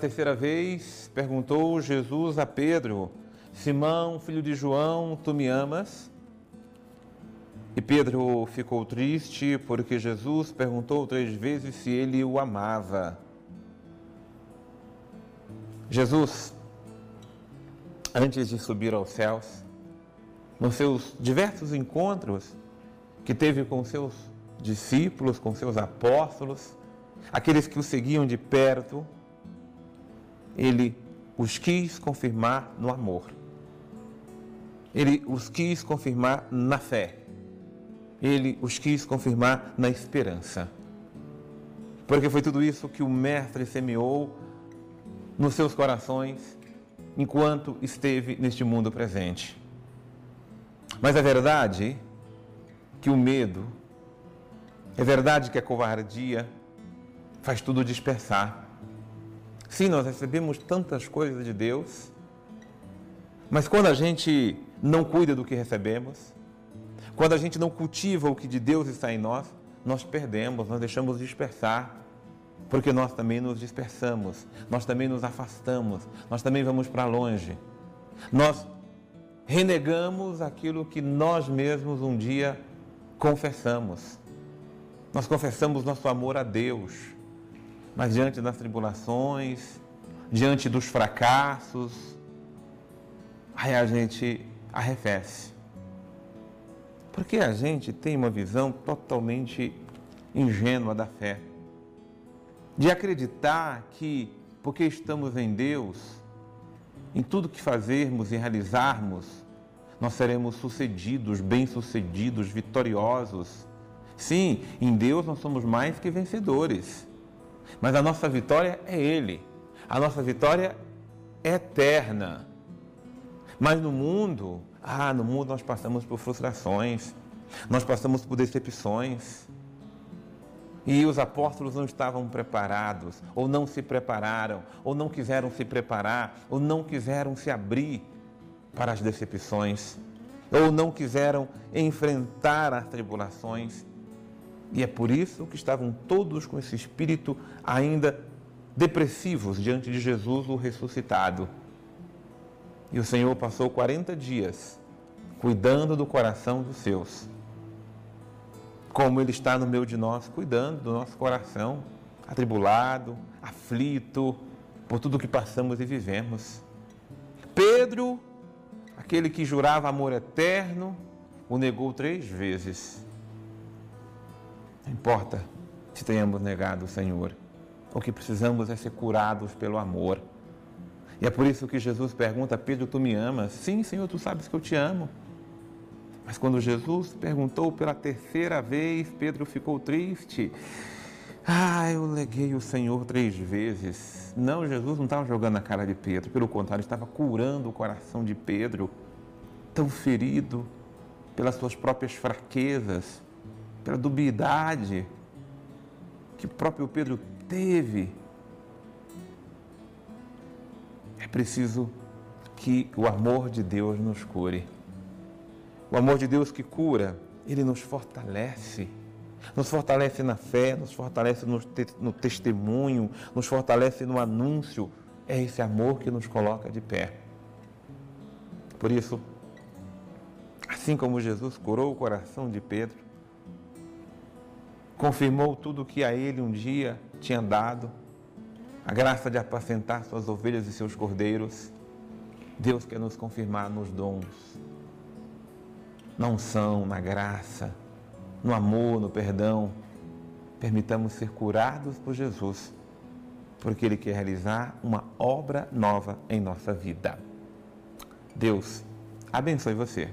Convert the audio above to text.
Terceira vez, perguntou Jesus a Pedro: Simão, filho de João, tu me amas? E Pedro ficou triste porque Jesus perguntou três vezes se ele o amava. Jesus, antes de subir aos céus, nos seus diversos encontros que teve com seus discípulos, com seus apóstolos, aqueles que o seguiam de perto, ele os quis confirmar no amor. Ele os quis confirmar na fé. Ele os quis confirmar na esperança. Porque foi tudo isso que o Mestre semeou nos seus corações enquanto esteve neste mundo presente. Mas é verdade que o medo, é verdade que a covardia faz tudo dispersar. Sim, nós recebemos tantas coisas de Deus, mas quando a gente não cuida do que recebemos, quando a gente não cultiva o que de Deus está em nós, nós perdemos, nós deixamos dispersar, porque nós também nos dispersamos, nós também nos afastamos, nós também vamos para longe. Nós renegamos aquilo que nós mesmos um dia confessamos. Nós confessamos nosso amor a Deus, mas diante das tribulações, diante dos fracassos, aí a gente arrefece. Porque a gente tem uma visão totalmente ingênua da fé. De acreditar que, porque estamos em Deus, em tudo que fazermos e realizarmos, nós seremos sucedidos, bem-sucedidos, vitoriosos. Sim, em Deus nós somos mais que vencedores. Mas a nossa vitória é Ele. A nossa vitória é eterna. Mas no mundo, ah, no mundo nós passamos por frustrações, nós passamos por decepções. E os apóstolos não estavam preparados, ou não se prepararam, ou não quiseram se preparar, ou não quiseram se abrir para as decepções, ou não quiseram enfrentar as tribulações. E é por isso que estavam todos com esse espírito ainda depressivos diante de Jesus, o ressuscitado. E o Senhor passou 40 dias cuidando do coração dos seus como Ele está no meio de nós, cuidando do nosso coração, atribulado, aflito por tudo que passamos e vivemos. Pedro, aquele que jurava amor eterno, o negou três vezes. Não importa se tenhamos negado o Senhor, o que precisamos é ser curados pelo amor. E é por isso que Jesus pergunta: Pedro, tu me amas? Sim, Senhor, tu sabes que eu te amo. Mas quando Jesus perguntou pela terceira vez, Pedro ficou triste. Ah, eu leguei o Senhor três vezes. Não, Jesus não estava jogando na cara de Pedro, pelo contrário, estava curando o coração de Pedro, tão ferido pelas suas próprias fraquezas, pela dubiedade que o próprio Pedro teve. É preciso que o amor de Deus nos cure. O amor de Deus que cura, ele nos fortalece. Nos fortalece na fé, nos fortalece no, te no testemunho, nos fortalece no anúncio. É esse amor que nos coloca de pé. Por isso, assim como Jesus curou o coração de Pedro, confirmou tudo o que a ele um dia tinha dado, a graça de apacentar suas ovelhas e seus cordeiros, Deus quer nos confirmar nos dons na unção, na graça, no amor, no perdão. Permitamos ser curados por Jesus, porque Ele quer realizar uma obra nova em nossa vida. Deus abençoe você.